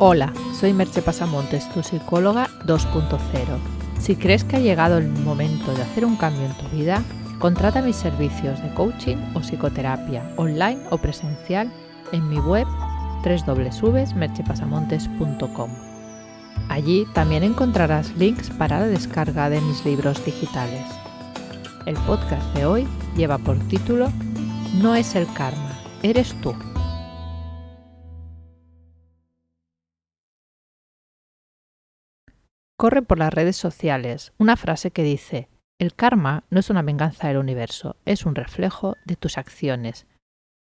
Hola, soy Merche Pasamontes, tu psicóloga 2.0. Si crees que ha llegado el momento de hacer un cambio en tu vida, contrata mis servicios de coaching o psicoterapia, online o presencial, en mi web www.merchepasamontes.com. Allí también encontrarás links para la descarga de mis libros digitales. El podcast de hoy lleva por título No es el karma, eres tú. Corre por las redes sociales una frase que dice, el karma no es una venganza del universo, es un reflejo de tus acciones.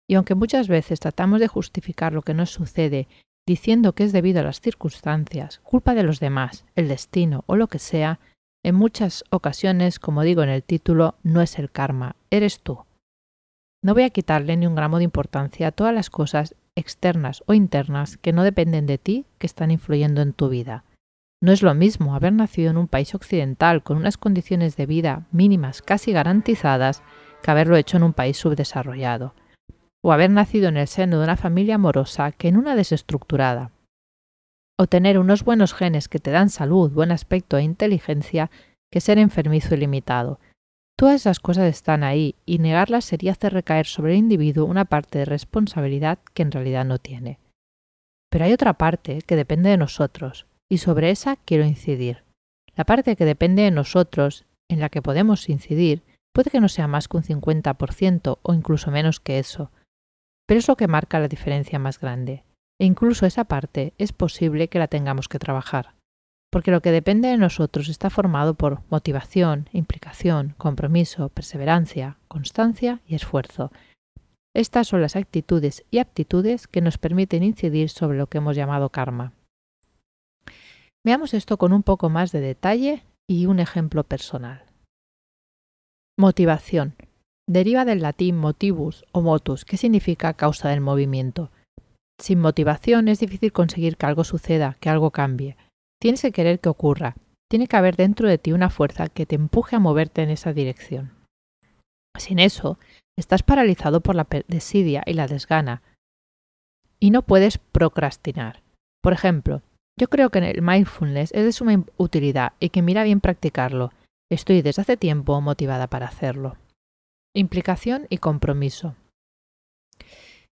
Y aunque muchas veces tratamos de justificar lo que nos sucede diciendo que es debido a las circunstancias, culpa de los demás, el destino o lo que sea, en muchas ocasiones, como digo en el título, no es el karma, eres tú. No voy a quitarle ni un gramo de importancia a todas las cosas externas o internas que no dependen de ti que están influyendo en tu vida. No es lo mismo haber nacido en un país occidental con unas condiciones de vida mínimas casi garantizadas que haberlo hecho en un país subdesarrollado, o haber nacido en el seno de una familia amorosa que en una desestructurada, o tener unos buenos genes que te dan salud, buen aspecto e inteligencia que ser enfermizo y limitado. Todas esas cosas están ahí y negarlas sería hacer recaer sobre el individuo una parte de responsabilidad que en realidad no tiene. Pero hay otra parte que depende de nosotros, y sobre esa quiero incidir. La parte que depende de nosotros, en la que podemos incidir, puede que no sea más que un 50% o incluso menos que eso, pero es lo que marca la diferencia más grande. E incluso esa parte es posible que la tengamos que trabajar, porque lo que depende de nosotros está formado por motivación, implicación, compromiso, perseverancia, constancia y esfuerzo. Estas son las actitudes y aptitudes que nos permiten incidir sobre lo que hemos llamado karma. Veamos esto con un poco más de detalle y un ejemplo personal. Motivación. Deriva del latín motivus o motus, que significa causa del movimiento. Sin motivación es difícil conseguir que algo suceda, que algo cambie. Tienes que querer que ocurra. Tiene que haber dentro de ti una fuerza que te empuje a moverte en esa dirección. Sin eso, estás paralizado por la desidia y la desgana y no puedes procrastinar. Por ejemplo, yo creo que el mindfulness es de suma utilidad y que mira bien practicarlo. Estoy desde hace tiempo motivada para hacerlo. Implicación y compromiso.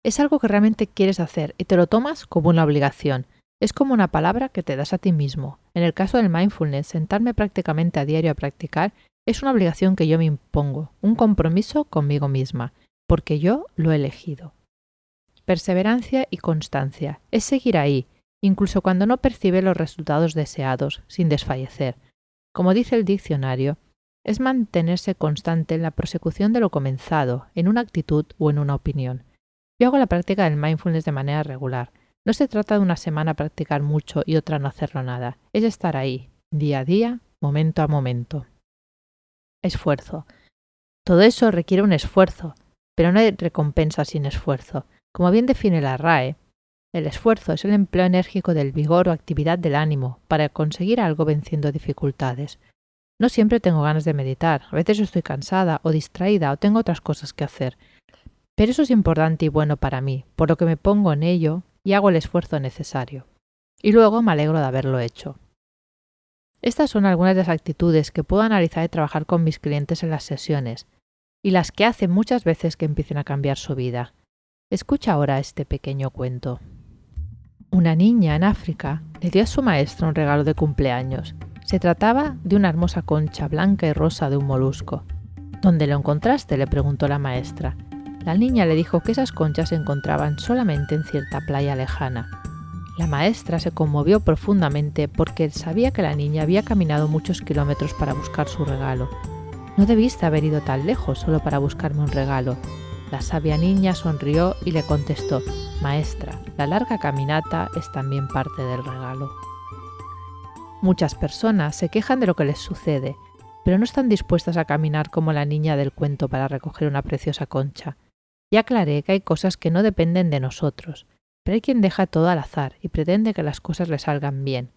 Es algo que realmente quieres hacer y te lo tomas como una obligación. Es como una palabra que te das a ti mismo. En el caso del mindfulness, sentarme prácticamente a diario a practicar es una obligación que yo me impongo, un compromiso conmigo misma, porque yo lo he elegido. Perseverancia y constancia. Es seguir ahí, incluso cuando no percibe los resultados deseados, sin desfallecer. Como dice el diccionario, es mantenerse constante en la prosecución de lo comenzado, en una actitud o en una opinión. Yo hago la práctica del mindfulness de manera regular. No se trata de una semana practicar mucho y otra no hacerlo nada. Es estar ahí, día a día, momento a momento. Esfuerzo. Todo eso requiere un esfuerzo, pero no hay recompensa sin esfuerzo. Como bien define la RAE, el esfuerzo es el empleo enérgico del vigor o actividad del ánimo para conseguir algo venciendo dificultades. No siempre tengo ganas de meditar, a veces estoy cansada o distraída o tengo otras cosas que hacer. Pero eso es importante y bueno para mí, por lo que me pongo en ello y hago el esfuerzo necesario. Y luego me alegro de haberlo hecho. Estas son algunas de las actitudes que puedo analizar y trabajar con mis clientes en las sesiones, y las que hacen muchas veces que empiecen a cambiar su vida. Escucha ahora este pequeño cuento. Una niña en África le dio a su maestra un regalo de cumpleaños. Se trataba de una hermosa concha blanca y rosa de un molusco. ¿Dónde lo encontraste? le preguntó la maestra. La niña le dijo que esas conchas se encontraban solamente en cierta playa lejana. La maestra se conmovió profundamente porque sabía que la niña había caminado muchos kilómetros para buscar su regalo. No debiste haber ido tan lejos solo para buscarme un regalo. La sabia niña sonrió y le contestó, Maestra, la larga caminata es también parte del regalo. Muchas personas se quejan de lo que les sucede, pero no están dispuestas a caminar como la niña del cuento para recoger una preciosa concha. Ya aclaré que hay cosas que no dependen de nosotros, pero hay quien deja todo al azar y pretende que las cosas le salgan bien,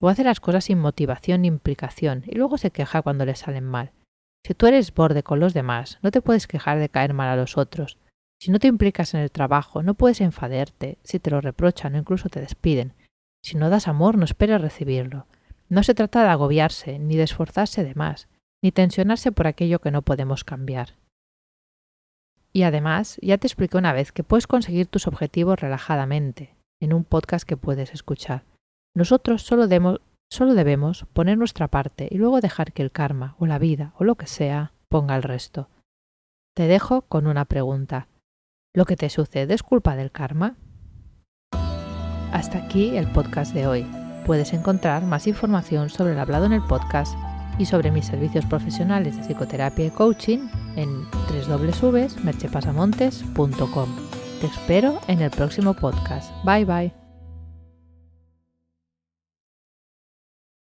o hace las cosas sin motivación ni implicación y luego se queja cuando le salen mal. Si tú eres borde con los demás, no te puedes quejar de caer mal a los otros. Si no te implicas en el trabajo, no puedes enfadarte si te lo reprochan o incluso te despiden. Si no das amor, no esperes recibirlo. No se trata de agobiarse, ni de esforzarse de más, ni tensionarse por aquello que no podemos cambiar. Y además, ya te expliqué una vez que puedes conseguir tus objetivos relajadamente, en un podcast que puedes escuchar. Nosotros solo, solo debemos poner nuestra parte y luego dejar que el karma, o la vida, o lo que sea, ponga el resto. Te dejo con una pregunta. ¿Lo que te sucede es culpa del karma? Hasta aquí el podcast de hoy. Puedes encontrar más información sobre el hablado en el podcast y sobre mis servicios profesionales de psicoterapia y coaching en www.merchepasamontes.com. Te espero en el próximo podcast. Bye bye.